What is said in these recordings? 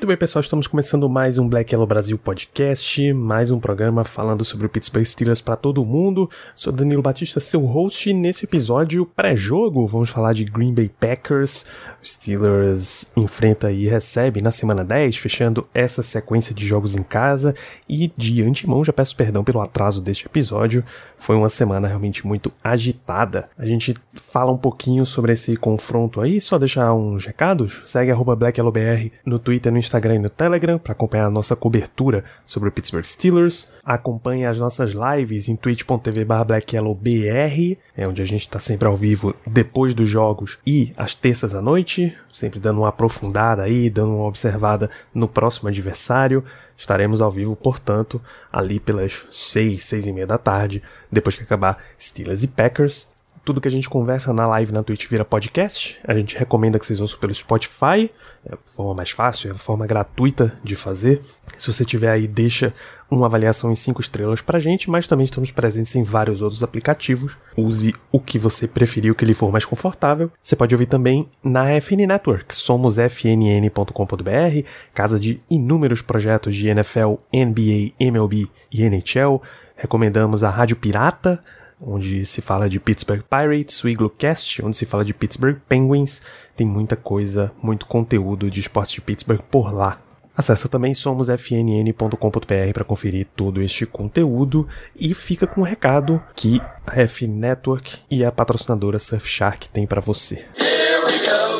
Muito bem, pessoal, estamos começando mais um Black Yellow Brasil podcast, mais um programa falando sobre o Pittsburgh Steelers para todo mundo. Sou Danilo Batista, seu host. e Nesse episódio pré-jogo, vamos falar de Green Bay Packers. O Steelers enfrenta e recebe na semana 10, fechando essa sequência de jogos em casa. E de antemão, já peço perdão pelo atraso deste episódio. Foi uma semana realmente muito agitada. A gente fala um pouquinho sobre esse confronto aí, só deixar uns recados. Segue arroba BlackYellowBR no Twitter, no Instagram e no Telegram para acompanhar a nossa cobertura sobre o Pittsburgh Steelers. Acompanhe as nossas lives em twitch.tv BlackYellowBR, é onde a gente está sempre ao vivo depois dos jogos e às terças à noite, sempre dando uma aprofundada aí, dando uma observada no próximo adversário. Estaremos ao vivo, portanto, ali pelas 6, 6 e meia da tarde, depois que acabar Steelers e Packers. Tudo que a gente conversa na live na Twitch vira podcast. A gente recomenda que vocês ouçam pelo Spotify. É a forma mais fácil, é a forma gratuita de fazer. Se você tiver aí, deixa uma avaliação em 5 estrelas pra gente, mas também estamos presentes em vários outros aplicativos. Use o que você preferir, o que lhe for mais confortável. Você pode ouvir também na FN Network. Somos fnn.com.br, casa de inúmeros projetos de NFL, NBA, MLB e NHL. Recomendamos a Rádio Pirata, onde se fala de Pittsburgh Pirates, o Iglocast, onde se fala de Pittsburgh Penguins. Tem muita coisa, muito conteúdo de esportes de Pittsburgh por lá. Acesse também somosfnn.com.br para conferir todo este conteúdo e fica com o um recado que a F Network e a patrocinadora Surfshark tem para você. Hoje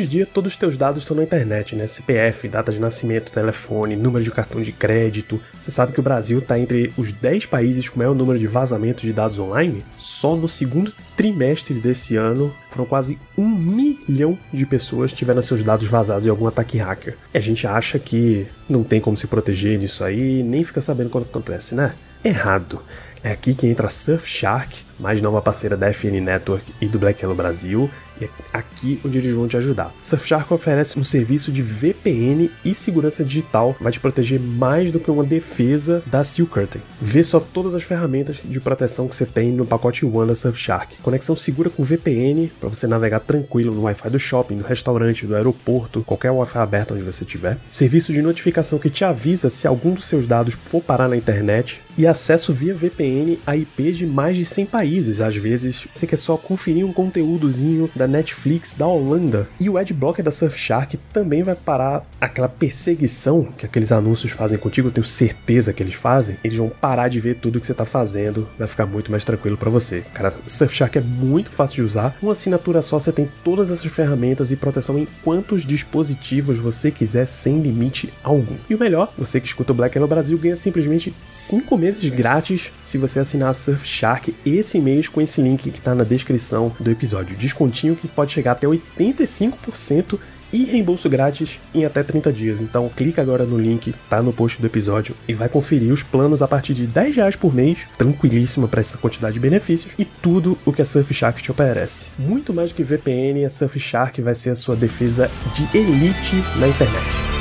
em dia, todos os teus dados estão na internet, né? CPF, data de nascimento, telefone, número de cartão de crédito. Você sabe que o Brasil está entre os 10 países com maior número de vazamentos de dados online? Só no segundo trimestre desse ano, foram quase um milhão de pessoas tiveram seus dados vazados em algum ataque hacker. E a gente acha que não tem como se proteger disso aí, nem fica sabendo quando acontece, né? Errado. É aqui que entra Surfshark, mais nova parceira da FN Network e do Black Yellow Brasil, e é aqui onde eles vão te ajudar. Surfshark oferece um serviço de VPN e segurança digital, vai te proteger mais do que uma defesa da Steel Curtain. Vê só todas as ferramentas de proteção que você tem no pacote One da Surfshark. Conexão segura com VPN para você navegar tranquilo no Wi-Fi do shopping, do restaurante, do aeroporto, qualquer Wi-Fi aberto onde você estiver. Serviço de notificação que te avisa se algum dos seus dados for parar na internet e acesso via VPN a IPs de mais de 100 países. Às vezes você quer só conferir um conteúdozinho da Netflix da Holanda. E o Adblocker da Surfshark também vai parar aquela perseguição que aqueles anúncios fazem contigo, eu tenho certeza que eles fazem. Eles vão parar de ver tudo que você está fazendo, vai ficar muito mais tranquilo para você. Cara, Surfshark é muito fácil de usar. Uma assinatura só você tem todas essas ferramentas e proteção em quantos dispositivos você quiser sem limite algum. E o melhor, você que escuta o Black Hello Brasil ganha simplesmente 5 meses grátis se você assinar a Surfshark esse mês com esse link que está na descrição do episódio. Descontinho que pode chegar até 85% e reembolso grátis em até 30 dias. Então clica agora no link, tá no post do episódio e vai conferir os planos a partir de 10 reais por mês, tranquilíssimo para essa quantidade de benefícios e tudo o que a Surfshark te oferece. Muito mais do que VPN, a Surfshark vai ser a sua defesa de elite na internet.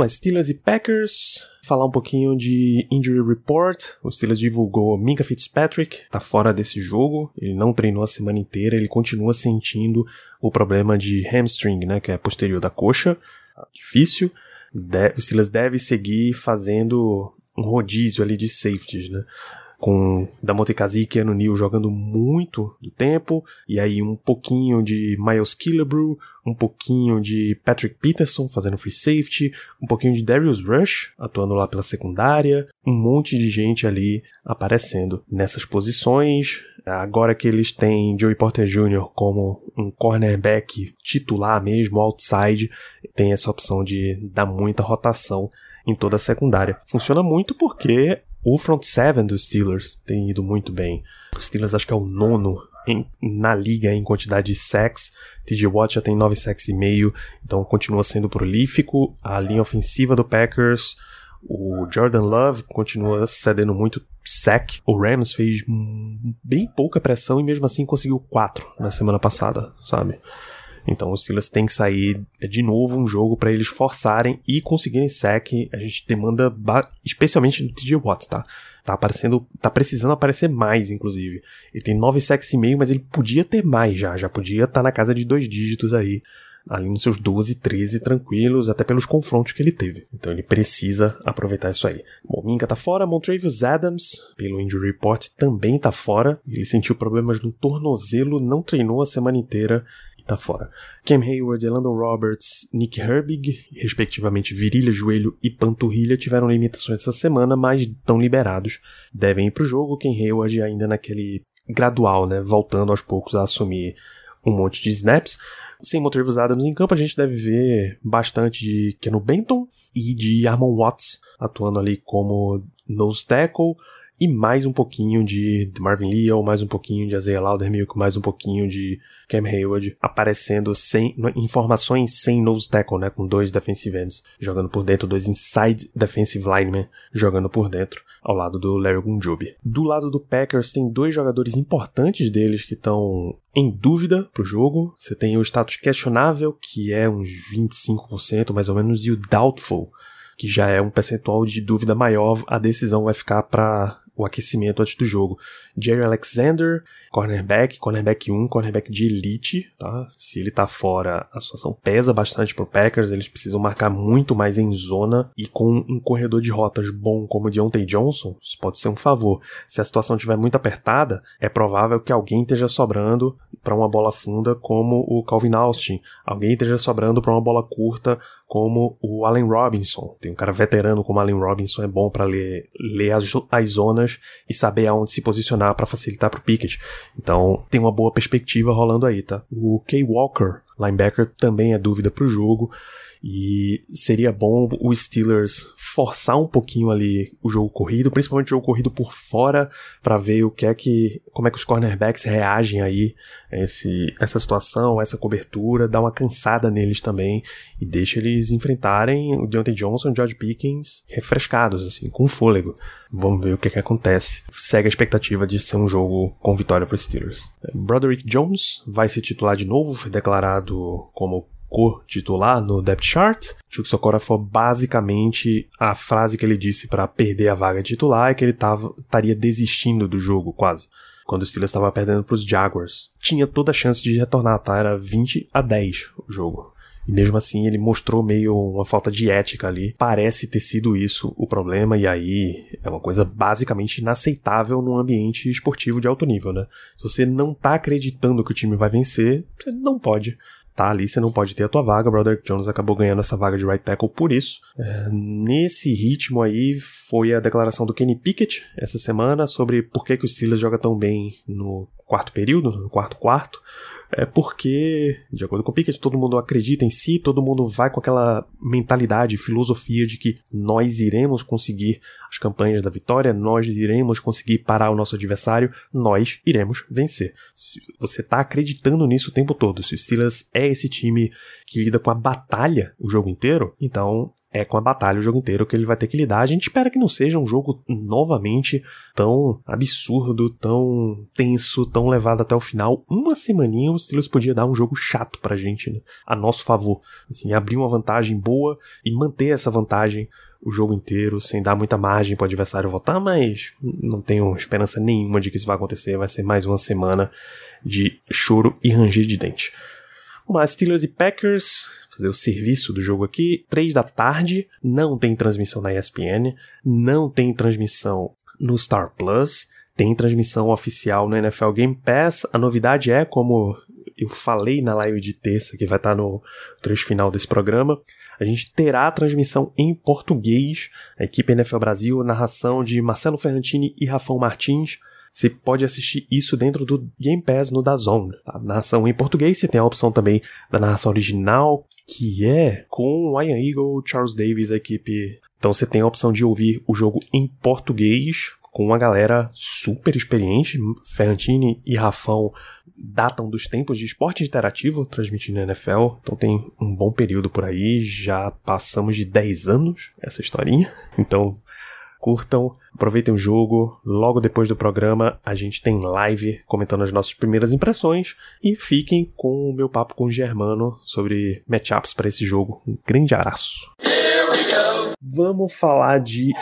Bom, Steelers e Packers, falar um pouquinho de Injury Report. O Steelers divulgou Minka Fitzpatrick, tá fora desse jogo, ele não treinou a semana inteira, ele continua sentindo o problema de hamstring, né, que é posterior da coxa, difícil. De o Steelers deve seguir fazendo um rodízio ali de safeties, né. Com Damonte Kazik e Neal jogando muito do tempo, e aí um pouquinho de Miles Killebrew, um pouquinho de Patrick Peterson fazendo free safety, um pouquinho de Darius Rush atuando lá pela secundária, um monte de gente ali aparecendo nessas posições. Agora que eles têm Joey Porter Jr. como um cornerback titular mesmo, outside, tem essa opção de dar muita rotação em toda a secundária. Funciona muito porque o front seven dos Steelers tem ido muito bem. Os Steelers acho que é o nono em, na liga em quantidade de sacks. TJ Watt já tem 9 sacks e meio, então continua sendo prolífico. A linha ofensiva do Packers, o Jordan Love continua cedendo muito sack. O Rams fez bem pouca pressão e mesmo assim conseguiu 4 na semana passada, sabe? Então os Steelers têm que sair de novo um jogo para eles forçarem e conseguirem sack. A gente demanda especialmente do TJ Watt, tá? Tá aparecendo, tá precisando aparecer mais, inclusive. Ele tem 9 sacks e meio, mas ele podia ter mais já, já podia estar tá na casa de dois dígitos aí ali nos seus 12, 13 tranquilos, até pelos confrontos que ele teve. Então ele precisa aproveitar isso aí. Bom, Minka tá fora, Montrevious Adams, pelo injury report, também tá fora. Ele sentiu problemas no tornozelo, não treinou a semana inteira tá fora. Cam Hayward, Elandon Roberts, Nick Herbig, respectivamente virilha, joelho e panturrilha, tiveram limitações essa semana, mas estão liberados. Devem ir pro jogo. Cam Hayward ainda naquele gradual, né? Voltando aos poucos a assumir um monte de snaps. Sem Motorius Adams em campo, a gente deve ver bastante de Keno Benton e de Armon Watts atuando ali como nose tackle e mais um pouquinho de Marvin Leal, mais um pouquinho de Isaiah Laudermilk, mais um pouquinho de Cam Hayward aparecendo sem informações sem nose tackle, né, com dois defensive ends jogando por dentro, dois inside defensive linemen jogando por dentro, ao lado do Larry Gunjobi. Do lado do Packers tem dois jogadores importantes deles que estão em dúvida pro jogo. Você tem o status questionável, que é uns 25% mais ou menos, e o doubtful, que já é um percentual de dúvida maior, a decisão vai ficar para o aquecimento antes do jogo. Jerry Alexander, cornerback, cornerback 1, cornerback de elite, tá? Se ele tá fora, a situação pesa bastante pro Packers, eles precisam marcar muito mais em zona e com um corredor de rotas bom como o Deontay Johnson, isso pode ser um favor. Se a situação estiver muito apertada, é provável que alguém esteja sobrando para uma bola funda como o Calvin Austin, alguém esteja sobrando para uma bola curta como o Allen Robinson. Tem um cara veterano como Allen Robinson, é bom para ler, ler as, as zonas e saber aonde se posicionar para facilitar pro Pickett. Então, tem uma boa perspectiva rolando aí, tá? O Kay Walker, linebacker, também é dúvida pro jogo. E seria bom o Steelers forçar um pouquinho ali o jogo corrido, principalmente o jogo corrido por fora, para ver o que é que, como é que os cornerbacks reagem aí a esse, essa situação, essa cobertura, dar uma cansada neles também e deixa eles enfrentarem o Deontay Johnson o George Pickens refrescados, assim, com fôlego. Vamos ver o que é que acontece. Segue a expectativa de ser um jogo com vitória para os Steelers. Broderick Jones vai se titular de novo, foi declarado como co-titular no depth chart. Chuck Sokorafor basicamente a frase que ele disse para perder a vaga titular é que ele estaria desistindo do jogo quase. Quando o Steelers estava perdendo para os Jaguars. Tinha toda a chance de retornar, tá? Era 20 a 10 o jogo. E mesmo assim ele mostrou meio uma falta de ética ali. Parece ter sido isso o problema, e aí é uma coisa basicamente inaceitável num ambiente esportivo de alto nível, né? Se você não tá acreditando que o time vai vencer, você não pode tá ali, você não pode ter a tua vaga. Broderick Jones acabou ganhando essa vaga de right tackle por isso. É, nesse ritmo aí foi a declaração do Kenny Pickett essa semana sobre por que, que o Steelers joga tão bem no quarto período, no quarto quarto. É porque, de acordo com o Pickett, todo mundo acredita em si, todo mundo vai com aquela mentalidade, filosofia de que nós iremos conseguir as campanhas da vitória, nós iremos conseguir parar o nosso adversário, nós iremos vencer. Se você está acreditando nisso o tempo todo, se o Steelers é esse time que lida com a batalha o jogo inteiro, então é com a batalha o jogo inteiro que ele vai ter que lidar. A gente espera que não seja um jogo novamente tão absurdo, tão tenso, tão levado até o final. Uma semaninha o Steelers podia dar um jogo chato pra gente, né? A nosso favor. Assim, abrir uma vantagem boa e manter essa vantagem o jogo inteiro, sem dar muita margem para o adversário votar, mas não tenho esperança nenhuma de que isso vai acontecer. Vai ser mais uma semana de choro e ranger de dente. Mas Steelers e Packers, fazer o serviço do jogo aqui, 3 da tarde, não tem transmissão na ESPN, não tem transmissão no Star Plus, tem transmissão oficial no NFL Game Pass. A novidade é, como eu falei na live de terça, que vai estar no trecho final desse programa, a gente terá a transmissão em português. A equipe NFL Brasil, narração de Marcelo Ferrantini e Rafão Martins. Você pode assistir isso dentro do Game Pass no Dazon. A narração em português, você tem a opção também da narração original, que é com o Ian Eagle, Charles Davis, a equipe. Então você tem a opção de ouvir o jogo em português, com uma galera super experiente. Ferrantini e Rafão datam dos tempos de esporte interativo transmitindo na NFL, então tem um bom período por aí, já passamos de 10 anos essa historinha. Então curtam, aproveitem o jogo. Logo depois do programa, a gente tem live comentando as nossas primeiras impressões e fiquem com o meu papo com o Germano sobre matchups para esse jogo. Um grande abraço. Vamos falar de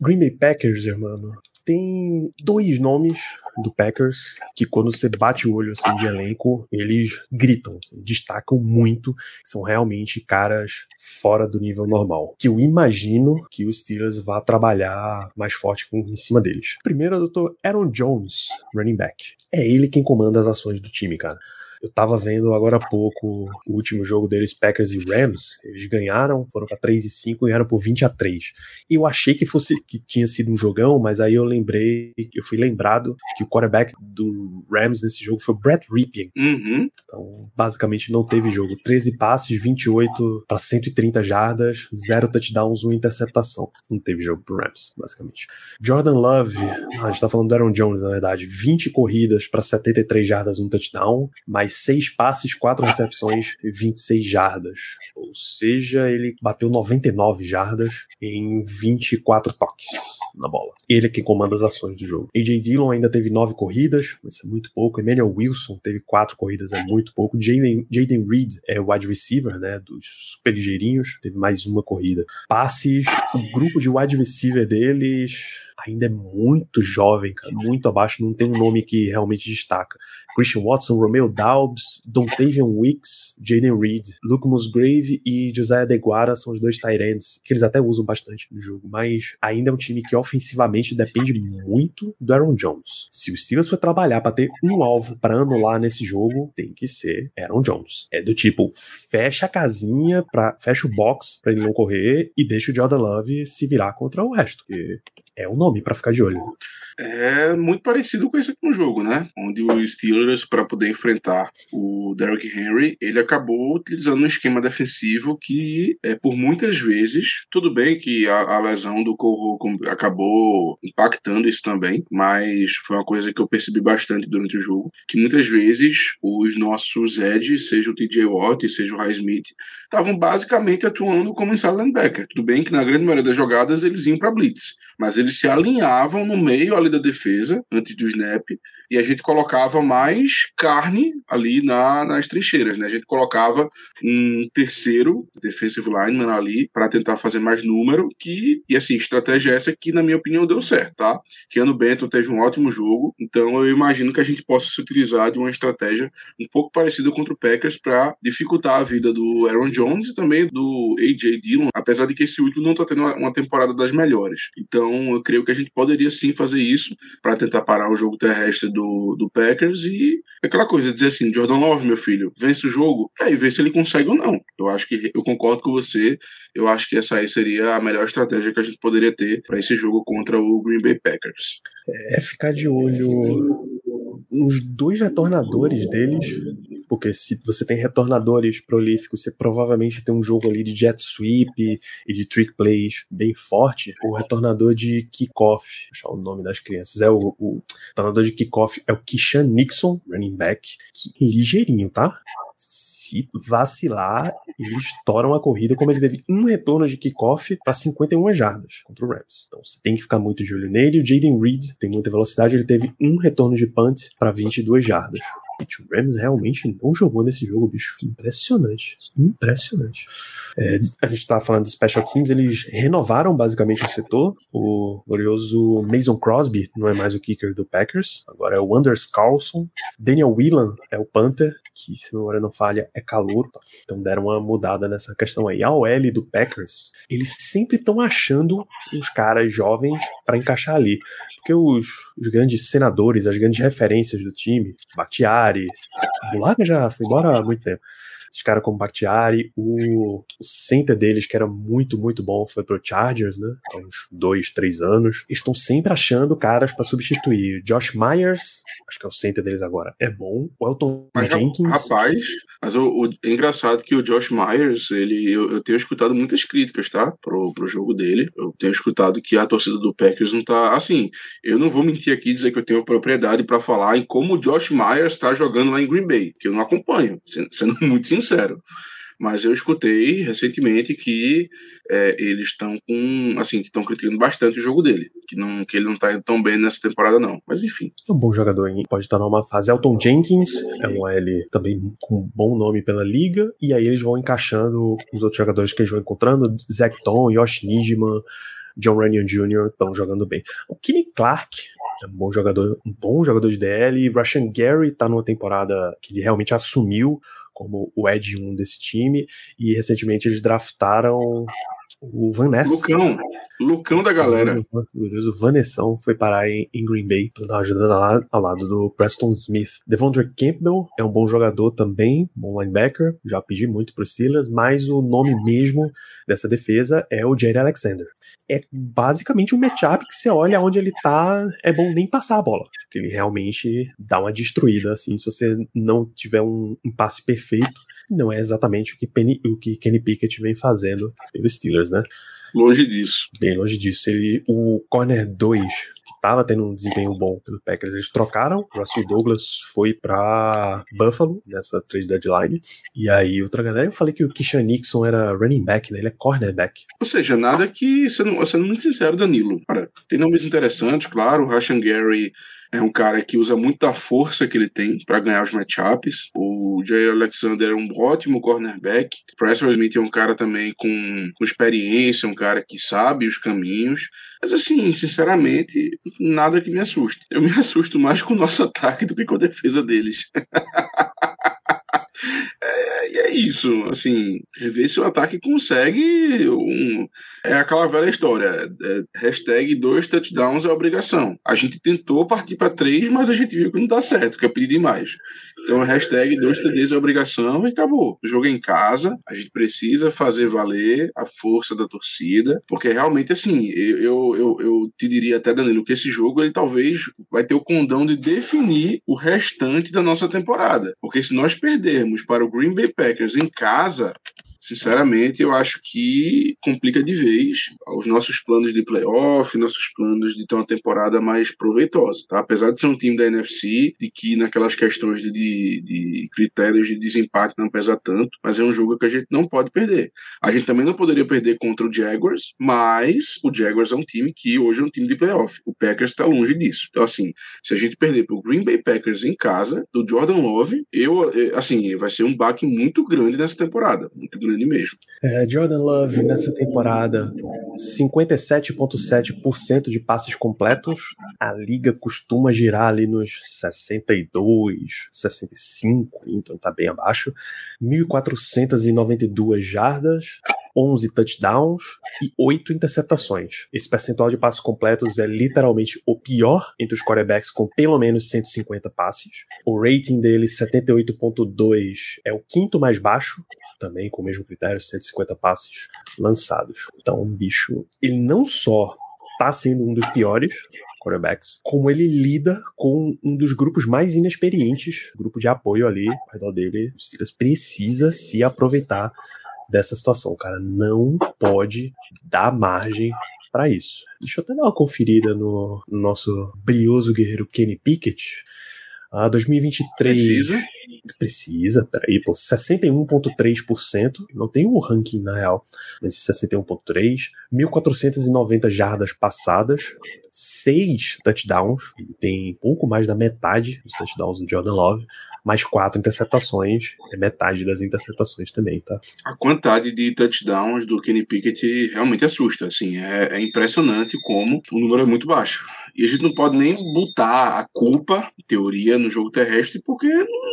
Green Bay Packers, irmão tem dois nomes do Packers que quando você bate o olho assim de elenco, eles gritam, assim, destacam muito, são realmente caras fora do nível normal. Que eu imagino que o Steelers vá trabalhar mais forte com, em cima deles. Primeiro é o Dr. Aaron Jones, running back. É ele quem comanda as ações do time, cara. Eu tava vendo agora há pouco o último jogo deles, Packers e Rams. Eles ganharam, foram para 3 e 5 ganharam por 20 a 3. Eu achei que fosse que tinha sido um jogão, mas aí eu lembrei, eu fui lembrado que o quarterback do Rams nesse jogo foi o Brett Ripien. Uhum. Então, basicamente não teve jogo. 13 passes, 28 para 130 jardas, 0 touchdowns, 1 interceptação. Não teve jogo pro Rams, basicamente. Jordan Love, a gente tá falando do Aaron Jones, na verdade, 20 corridas para 73 jardas, 1 touchdown, mais mais seis passes, quatro recepções e 26 jardas. Ou seja, ele bateu 99 jardas em 24 toques na bola. Ele é quem comanda as ações do jogo. AJ Dillon ainda teve nove corridas, mas é muito pouco. Emmanuel Wilson teve quatro corridas, é muito pouco. Jaden, Reed é wide receiver, né, dos super ligeirinhos, teve mais uma corrida. Passes, o grupo de wide receiver deles ainda é muito jovem, cara, muito abaixo, não tem um nome que realmente destaca. Christian Watson, Romeo Daubs, Dontavian Wicks, Jaden Reed, Luke Musgrave e Josiah DeGuara são os dois Tyrants, que eles até usam bastante no jogo, mas ainda é um time que ofensivamente depende muito do Aaron Jones. Se o Steelers for trabalhar para ter um alvo para anular nesse jogo, tem que ser Aaron Jones. É do tipo, fecha a casinha, pra, fecha o box para ele não correr e deixa o Jordan Love se virar contra o resto, porque é o nome para ficar de olho é muito parecido com esse último jogo, né? Onde o Steelers, para poder enfrentar o Derrick Henry, ele acabou utilizando um esquema defensivo que, é, por muitas vezes, tudo bem que a, a lesão do Cole acabou impactando isso também, mas foi uma coisa que eu percebi bastante durante o jogo, que muitas vezes os nossos edges, seja o TJ Watt, seja o High Smith, estavam basicamente atuando como inside linebacker. Tudo bem que na grande maioria das jogadas eles iam para blitz, mas eles se alinhavam no meio ali da defesa, antes do snap, e a gente colocava mais carne ali na, nas trincheiras, né? A gente colocava um terceiro defensive lineman ali para tentar fazer mais número, que, e assim, estratégia essa que, na minha opinião, deu certo, tá? Keanu Benton teve um ótimo jogo, então eu imagino que a gente possa se utilizar de uma estratégia um pouco parecida contra o Packers para dificultar a vida do Aaron Jones e também do AJ Dillon, apesar de que esse último não está tendo uma temporada das melhores. Então, eu creio que a gente poderia sim fazer isso para tentar parar o jogo terrestre do, do Packers e aquela coisa, dizer assim, Jordan Love, meu filho, vence o jogo, é, e vê se ele consegue ou não. Eu acho que eu concordo com você, eu acho que essa aí seria a melhor estratégia que a gente poderia ter para esse jogo contra o Green Bay Packers. É ficar de olho nos dois retornadores deles, porque se você tem retornadores prolíficos, você provavelmente tem um jogo ali de jet sweep e de trick plays bem forte. O retornador de kickoff, deixa o nome das crianças, é o, o retornador de kickoff é o Kishan Nixon, running back, que ligeirinho, tá? se vacilar, eles estouram a corrida, como ele teve um retorno de kickoff para 51 jardas contra o Rams. Então você tem que ficar muito de olho nele. O Jaden Reed tem muita velocidade, ele teve um retorno de punt para 22 jardas. O Rams realmente não jogou nesse jogo, bicho. Impressionante. Impressionante. É, a gente tava falando de special teams, eles renovaram basicamente o setor. O glorioso Mason Crosby não é mais o kicker do Packers, agora é o Anders Carlson. Daniel Whelan é o punter, que, se a memória não falha, é calor. Então deram uma mudada nessa questão aí. A OL do Packers, eles sempre estão achando uns caras jovens para encaixar ali. Porque os, os, grandes senadores, as grandes referências do time, Batiari, Bulaga já foi embora há muito tempo esses caras como Bakhtiari, o, o center deles, que era muito, muito bom, foi pro Chargers, né? Há uns dois, três anos. Estão sempre achando caras para substituir. Josh Myers, acho que é o center deles agora, é bom. O Elton mas, Jenkins. Rapaz, mas o, o, é engraçado que o Josh Myers, ele, eu, eu, tenho escutado muitas críticas, tá? Pro, pro jogo dele. Eu tenho escutado que a torcida do Packers não tá. Assim, eu não vou mentir aqui e dizer que eu tenho propriedade para falar em como o Josh Myers tá jogando lá em Green Bay, que eu não acompanho, sendo muito sincero sincero. Mas eu escutei recentemente que é, eles estão com. assim, que estão criticando bastante o jogo dele. Que, não, que ele não está tão bem nessa temporada, não. Mas enfim. É um bom jogador, hein? Pode estar numa fase. Elton Jenkins é um L também com um bom nome pela liga. E aí eles vão encaixando os outros jogadores que eles vão encontrando. Zach Tom, Yosh Nijman. John Runyon Jr. estão jogando bem. O Kenny Clark é um bom jogador, um bom jogador de DL. Russian Gary está numa temporada que ele realmente assumiu como o Ed 1 desse time, e recentemente eles draftaram o Van Ness. Lucão, Lucão da galera. O Vanessão foi parar em, em Green Bay, pra dar uma ajuda ao, ao lado do Preston Smith. Devondre Campbell é um bom jogador também, bom linebacker, já pedi muito pro Steelers, mas o nome mesmo dessa defesa é o Jerry Alexander. É basicamente um matchup que você olha onde ele tá, é bom nem passar a bola, porque ele realmente dá uma destruída, assim, se você não tiver um, um passe perfeito, não é exatamente o que, Penny, o que Kenny Pickett vem fazendo pelos Steelers, né? Longe disso. Bem longe disso. Ele, o corner 2, que estava tendo um desempenho bom pelo Packers, eles trocaram. O Russell Douglas foi para Buffalo nessa trade deadline. E aí, outra galera, eu falei que o Kishan Nixon era running back, né? Ele é cornerback. Ou seja, nada que, sendo, sendo muito sincero, Danilo. Cara, tem nomes interessantes, claro. O Rashan Gary é um cara que usa muito da força que ele tem para ganhar os matchups. O Jay Alexander é um ótimo cornerback. Preston Smith é um cara também com, com experiência, um cara que sabe os caminhos. Mas assim, sinceramente, nada que me assuste. Eu me assusto mais com o nosso ataque do que com a defesa deles. É, e é isso, assim, ver se o ataque consegue um, é aquela velha história. É, hashtag dois touchdowns é obrigação. A gente tentou partir para três, mas a gente viu que não dá certo, que é pedir demais. Então, hashtag dois TDs é obrigação e acabou. O jogo é em casa, a gente precisa fazer valer a força da torcida, porque realmente, assim, eu, eu, eu, te diria até, Danilo, que esse jogo ele talvez vai ter o condão de definir o restante da nossa temporada. Porque se nós perdermos para o Green Bay Packers em casa, sinceramente, eu acho que complica de vez os nossos planos de playoff, nossos planos de ter uma temporada mais proveitosa. Tá? Apesar de ser um time da NFC, de que naquelas questões de, de, de critérios de desempate não pesa tanto, mas é um jogo que a gente não pode perder. A gente também não poderia perder contra o Jaguars, mas o Jaguars é um time que hoje é um time de playoff. O Packers está longe disso. Então, assim, se a gente perder para o Green Bay Packers em casa, do Jordan Love, eu, eh, assim, vai ser um baque muito grande nessa temporada. Muito grande grande mesmo. É, Jordan Love nessa temporada, 57,7% de passes completos. A liga costuma girar ali nos 62, 65, então tá bem abaixo. 1.492 jardas. 11 touchdowns e 8 interceptações. Esse percentual de passes completos é literalmente o pior entre os quarterbacks com pelo menos 150 passes. O rating dele, 78.2, é o quinto mais baixo também com o mesmo critério, 150 passes lançados. Então, o bicho, ele não só tá sendo um dos piores quarterbacks, como ele lida com um dos grupos mais inexperientes, grupo de apoio ali ao redor dele. O Steelers precisa se aproveitar dessa situação, cara. Não pode dar margem para isso. Deixa eu até dar uma conferida no, no nosso brioso guerreiro Kenny Pickett. Ah, 2023. Precisa. Precisa, peraí, pô, 61,3%. Não tem o ranking na real, mas 61,3%. 1.490 jardas passadas, 6 touchdowns. Tem pouco mais da metade dos touchdowns do Jordan Love mais quatro interceptações, é metade das interceptações também, tá? A quantidade de touchdowns do Kenny Pickett realmente assusta, assim, é, é impressionante como o número é muito baixo. E a gente não pode nem botar a culpa, em teoria, no jogo terrestre, porque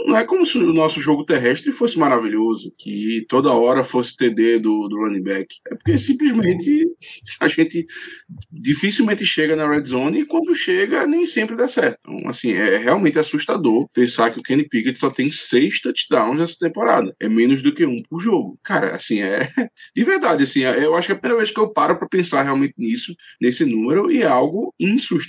não é como se o nosso jogo terrestre fosse maravilhoso, que toda hora fosse TD do, do running back. É porque simplesmente a gente dificilmente chega na red zone e quando chega, nem sempre dá certo. Então, assim, é realmente assustador pensar que o Kenny Pickett só tem seis touchdowns nessa temporada. É menos do que um por jogo. Cara, assim, é. De verdade, assim, eu acho que é a primeira vez que eu paro para pensar realmente nisso, nesse número, e é algo insustentável.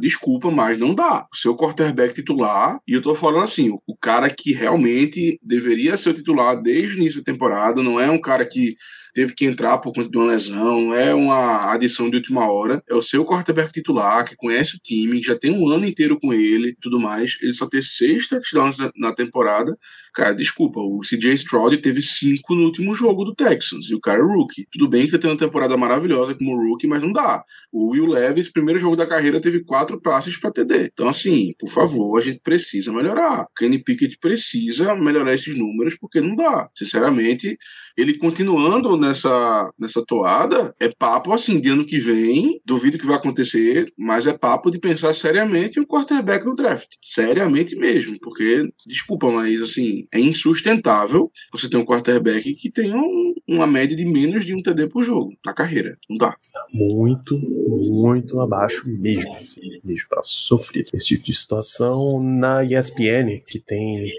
Desculpa, mas não dá. O seu quarterback titular, e eu tô falando assim, o cara que realmente deveria ser o titular desde o início da temporada, não é um cara que teve que entrar por conta de uma lesão, é uma adição de última hora, é o seu quarterback titular, que conhece o time, já tem um ano inteiro com ele tudo mais, ele só ter seis touchdowns na temporada, cara, desculpa, o CJ Stroud teve cinco no último jogo do Texans, e o cara é rookie. Tudo bem que tá tendo uma temporada maravilhosa como rookie, mas não dá. O Will Levis, primeiro jogo da carreira, teve quatro passes para TD. Então, assim, por favor, a gente precisa melhorar. Kenny Pickett precisa melhorar esses números, porque não dá. Sinceramente, ele continuando nessa, nessa toada, é papo assim, de ano que vem, duvido que vai acontecer, mas é papo de pensar seriamente em um quarterback no draft. Seriamente mesmo, porque, desculpa, mas assim, é insustentável você ter um quarterback que tenha um, uma média de menos de um TD por jogo na carreira. Não dá. Muito, muito abaixo mesmo. Assim, mesmo para sofrer esse tipo de situação. Na ESPN, que tem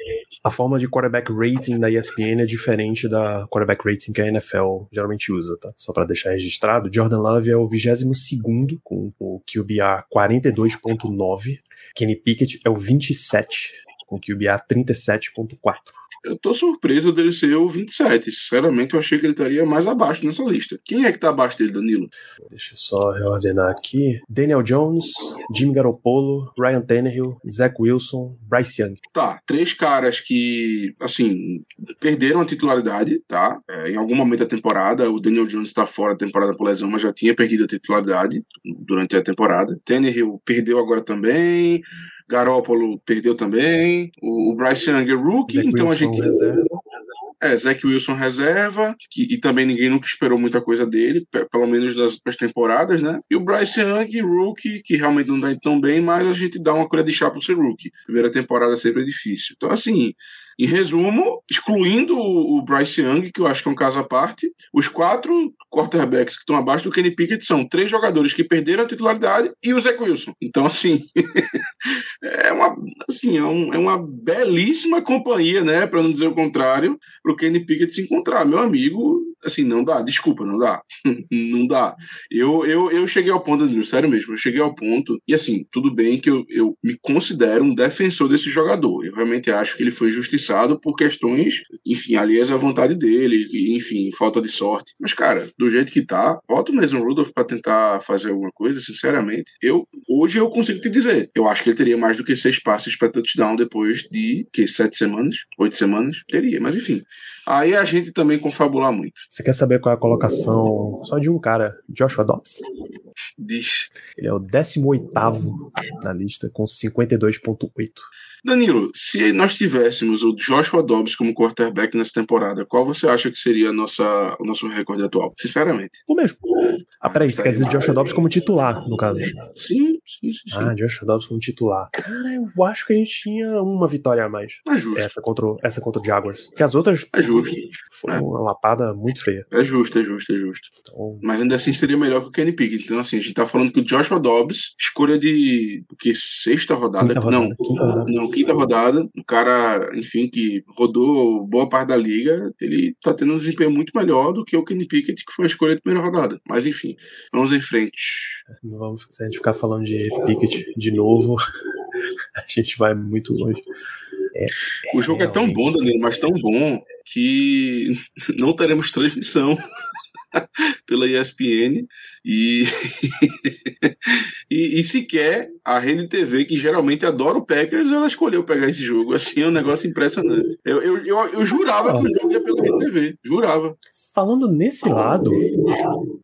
a forma de quarterback rating da ESPN é diferente da quarterback rating que a NFL geralmente usa, tá? Só para deixar registrado, Jordan Love é o 22 segundo com o QBR 42.9, Kenny Pickett é o 27 com o QBR 37.4. Eu tô surpreso dele ser o 27. Sinceramente, eu achei que ele estaria mais abaixo nessa lista. Quem é que tá abaixo dele, Danilo? Deixa eu só reordenar aqui. Daniel Jones, Jimmy Garoppolo, Ryan Tannehill, Zach Wilson, Bryce Young. Tá, três caras que, assim, perderam a titularidade, tá? É, em algum momento da temporada, o Daniel Jones tá fora da temporada por lesão, mas já tinha perdido a titularidade durante a temporada. Tannehill perdeu agora também. Garópolo perdeu também. O, o Bryce Young é rookie, Zach então Wilson a gente. Reserva. É, Zach Wilson reserva, que, e também ninguém nunca esperou muita coisa dele, pelo menos nas outras temporadas, né? E o Bryce Young, rookie, que realmente não dá tão bem, mas a gente dá uma colher de chá pro ser rookie. Primeira temporada sempre é difícil. Então, assim, em resumo, excluindo o Bryce Young, que eu acho que é um caso à parte, os quatro quarterbacks que estão abaixo do Kenny Pickett são três jogadores que perderam a titularidade e o Zach Wilson. Então, assim, é, uma, assim é, um, é, uma belíssima companhia, né, para não dizer o contrário, para o Kenny Pickett se encontrar. Meu amigo, assim, não dá, desculpa, não dá. não dá. Eu, eu, eu cheguei ao ponto, Andrew, sério mesmo, eu cheguei ao ponto, e assim, tudo bem que eu, eu me considero um defensor desse jogador. Eu realmente acho que ele foi justiçado por questões, enfim, aliás à vontade dele, enfim, falta de sorte. Mas, cara, do jeito que tá, bota o mesmo Rudolph para tentar fazer alguma coisa, sinceramente. Eu, hoje eu consigo te dizer, eu acho que ele teria mais do que seis passes para touchdown depois de, que, sete semanas? Oito semanas? Teria, mas enfim. Aí a gente também confabular muito. Você quer saber qual é a colocação só de um cara, Joshua Dobbs? Diz. Ele é o 18 na lista, com 52,8. Danilo, se nós tivéssemos o Joshua Dobbs como quarterback nessa temporada, qual você acha que seria nossa, o nosso recorde atual? Sinceramente. O mesmo. Ah, peraí, você quer dizer Joshua Dobbs como titular, no caso? Sim, sim, sim. sim. Ah, Joshua Dobbs como titular. Cara, eu acho que a gente tinha uma vitória a mais. É justo. Essa contra, essa contra o Jaguars. Que as outras. É justo. Foi é. uma lapada muito feia. É justo, é justo, é justo. Então... Mas ainda assim seria melhor que o Kenny Pickett. Então, assim, a gente tá falando que o Joshua Dobbs, escolha de. O que? Sexta rodada? Quinta rodada não, quinta rodada. não, quinta rodada. O cara, enfim, que rodou boa parte da liga, ele tá tendo um desempenho muito melhor do que o Kenny Pickett, que foi a escolha de primeira rodada. Mas enfim, vamos em frente. Vamos, se a gente ficar falando de Pickett de novo, a gente vai muito longe. É, o jogo é tão bom, Danilo, mas tão bom que não teremos transmissão pela ESPN e, e, e, sequer a Rede TV, que geralmente adora o Packers, ela escolheu pegar esse jogo. Assim, é um negócio impressionante. Eu, eu, eu, eu jurava que o jogo ia pela Rede TV. Jurava falando nesse lado,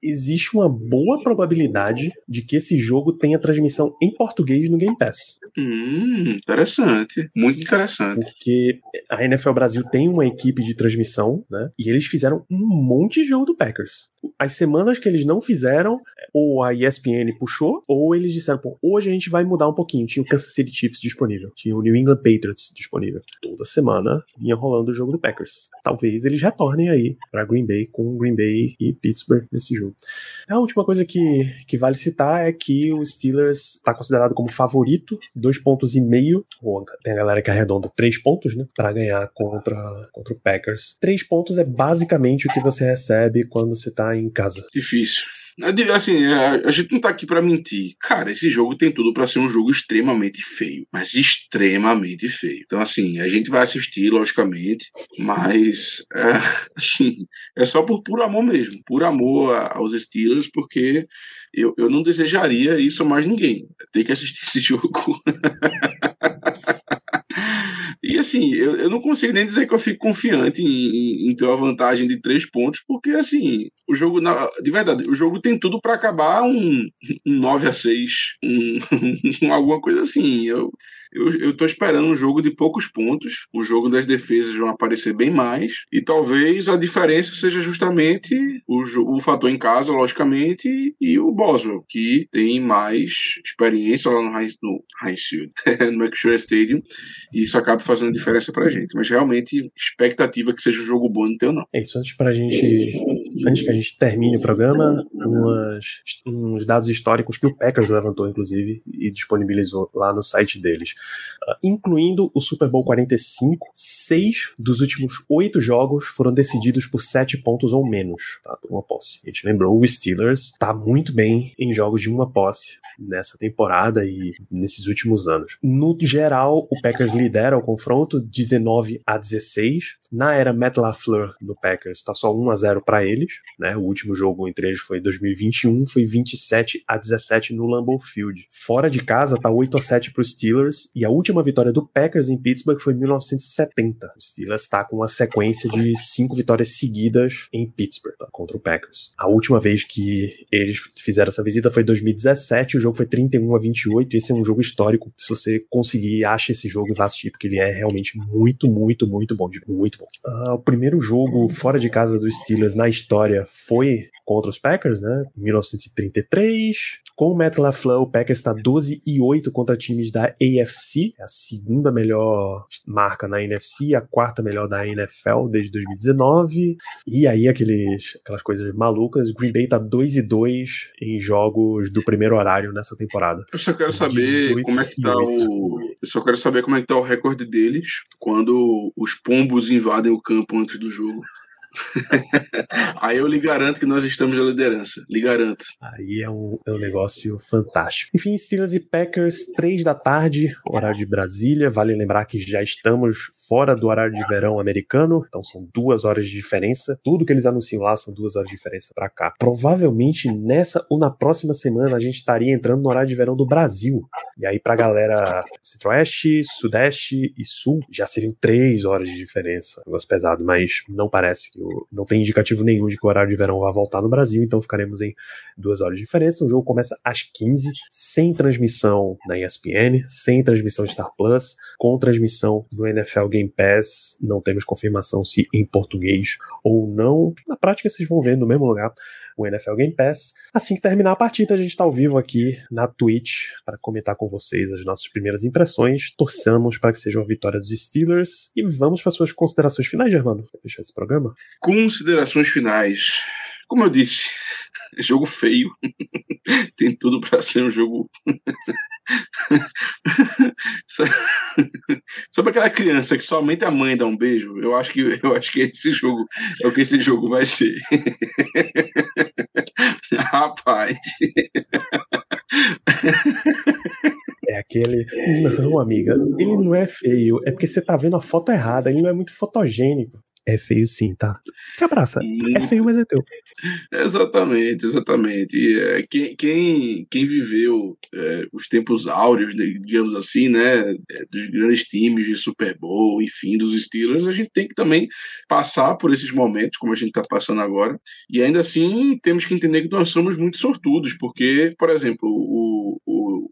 existe uma boa probabilidade de que esse jogo tenha transmissão em português no Game Pass. Hum, interessante. Muito interessante. Porque a NFL Brasil tem uma equipe de transmissão, né? E eles fizeram um monte de jogo do Packers. As semanas que eles não fizeram, fizeram, ou a ESPN puxou, ou eles disseram, pô, hoje a gente vai mudar um pouquinho. Tinha o Kansas City Chiefs disponível, tinha o New England Patriots disponível. Toda semana vinha rolando o jogo do Packers. Talvez eles retornem aí para Green Bay com Green Bay e Pittsburgh nesse jogo. A última coisa que, que vale citar é que o Steelers está considerado como favorito, dois pontos e meio, tem a galera que arredonda três pontos, né, para ganhar contra, contra o Packers. Três pontos é basicamente o que você recebe quando você tá em casa. Difícil. Assim, é, a gente não tá aqui para mentir. Cara, esse jogo tem tudo para ser um jogo extremamente feio, mas extremamente feio. Então, assim, a gente vai assistir, logicamente, mas é, assim, é só por puro amor mesmo, por amor aos Steelers, porque eu, eu não desejaria isso a mais ninguém. Ter que assistir esse jogo. E assim, eu, eu não consigo nem dizer que eu fico confiante em, em, em ter uma vantagem de três pontos, porque assim, o jogo, na, de verdade, o jogo tem tudo para acabar um, um 9 a 6 um, alguma coisa assim. Eu, eu, tô esperando um jogo de poucos pontos. O jogo das defesas vão aparecer bem mais. E talvez a diferença seja justamente o, o fator em casa, logicamente, e o Boswell, que tem mais experiência lá no no Heinz Field, no Berkshire Stadium. E isso acaba fazendo diferença pra gente. Mas realmente, expectativa que seja um jogo bom não tenho, não. É isso, antes pra gente. Antes que a gente termine o programa, umas, uns dados históricos que o Packers levantou, inclusive, e disponibilizou lá no site deles. Uh, incluindo o Super Bowl 45, seis dos últimos oito jogos foram decididos por sete pontos ou menos, tá? Por uma posse. A gente lembrou, o Steelers tá muito bem em jogos de uma posse nessa temporada e nesses últimos anos. No geral, o Packers lidera o confronto 19 a 16. Na era Matt LaFleur no Packers, tá só 1 a 0 para eles, né? O último jogo entre eles foi 2021, foi 27 a 17 no Lambeau Field. Fora de casa tá 8 a 7 para os Steelers e a última vitória do Packers em Pittsburgh foi em 1970. O Steelers está com uma sequência de cinco vitórias seguidas em Pittsburgh tá, contra o Packers. A última vez que eles fizeram essa visita foi em 2017, o jogo foi 31 a 28, e esse é um jogo histórico. Se você conseguir, ache esse jogo e vá assistir, porque ele é realmente muito, muito, muito bom, muito bom. Uh, o primeiro jogo fora de casa dos Steelers na história foi contra os Packers, né? 1933. Com o Matt LaFleur, o Packers está 12 e 8 contra times da AFC, é a segunda melhor marca na NFC, a quarta melhor da NFL desde 2019. E aí aqueles, aquelas coisas malucas, Green Bay tá 2 e 2 em jogos do primeiro horário nessa temporada. Eu só quero saber como é que tá o eu só quero saber como é que tá o recorde deles quando os pombos invadem o campo antes do jogo. Aí eu lhe garanto que nós estamos na liderança. Lhe garanto. Aí é um, é um negócio fantástico. Enfim, Steelers e Packers, 3 da tarde, horário de Brasília. Vale lembrar que já estamos fora do horário de verão americano, então são duas horas de diferença. Tudo que eles anunciam lá são duas horas de diferença para cá. Provavelmente nessa ou na próxima semana a gente estaria entrando no horário de verão do Brasil. E aí pra galera centro-oeste, sudeste e sul já seriam três horas de diferença. Negócio pesado, mas não parece que não tem indicativo nenhum de que o horário de verão vai voltar no Brasil, então ficaremos em duas horas de diferença. O jogo começa às 15, sem transmissão na ESPN, sem transmissão Star Plus, com transmissão no NFL Game Pass. Não temos confirmação se em português ou não. Na prática, vocês vão ver no mesmo lugar o NFL Game Pass. Assim que terminar a partida, a gente está ao vivo aqui na Twitch para comentar com vocês as nossas primeiras impressões. Torçamos para que seja uma vitória dos Steelers. E vamos para suas considerações finais, Germano, fechar esse programa. Considerações finais. Como eu disse, jogo feio. Tem tudo para ser um jogo. Sobre aquela criança que somente a mãe dá um beijo, eu acho que eu acho que esse jogo é o que esse jogo vai ser. Rapaz. É aquele. Não, amiga, ele não é feio. É porque você tá vendo a foto errada. Ele não é muito fotogênico. É feio sim, tá? Te abraça. É feio, mas é teu. Exatamente, exatamente. É, quem, quem, quem viveu é, os tempos áureos, digamos assim, né? É, dos grandes times de Super Bowl, enfim, dos Steelers, a gente tem que também passar por esses momentos, como a gente está passando agora. E ainda assim, temos que entender que nós somos muito sortudos, porque, por exemplo, o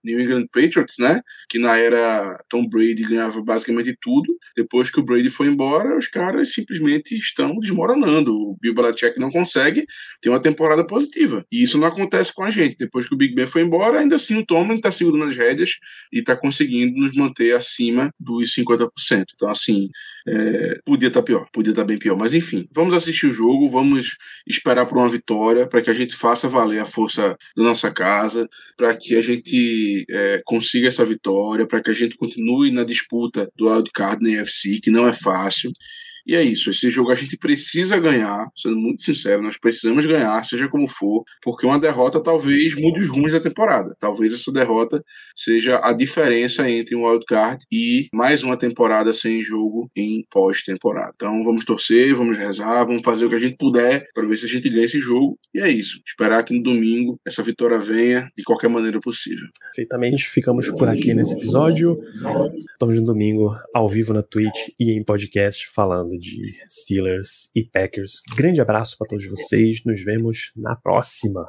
New England Patriots, né? Que na era Tom Brady ganhava basicamente tudo. Depois que o Brady foi embora, os caras simplesmente estão desmoronando. O Bill Belichick não consegue ter uma temporada positiva. E isso não acontece com a gente. Depois que o Big Ben foi embora, ainda assim o Tomlin está segurando as rédeas e está conseguindo nos manter acima dos 50%. Então, assim, é, podia estar tá pior, podia estar tá bem pior. Mas enfim, vamos assistir o jogo, vamos esperar por uma vitória para que a gente faça valer a força da nossa casa, para que a é, consiga essa vitória, para que a gente continue na disputa do wildcard na UFC, que não é fácil. E é isso, esse jogo a gente precisa ganhar, sendo muito sincero, nós precisamos ganhar, seja como for, porque uma derrota talvez mude os rumos da temporada. Talvez essa derrota seja a diferença entre um wildcard e mais uma temporada sem jogo em pós-temporada. Então vamos torcer, vamos rezar, vamos fazer o que a gente puder para ver se a gente ganha esse jogo. E é isso, esperar que no domingo essa vitória venha de qualquer maneira possível. Perfeitamente, ficamos por aqui nesse episódio. Estamos no domingo ao vivo na Twitch e em podcast falando falando de Steelers e Packers. Grande abraço para todos vocês, nos vemos na próxima.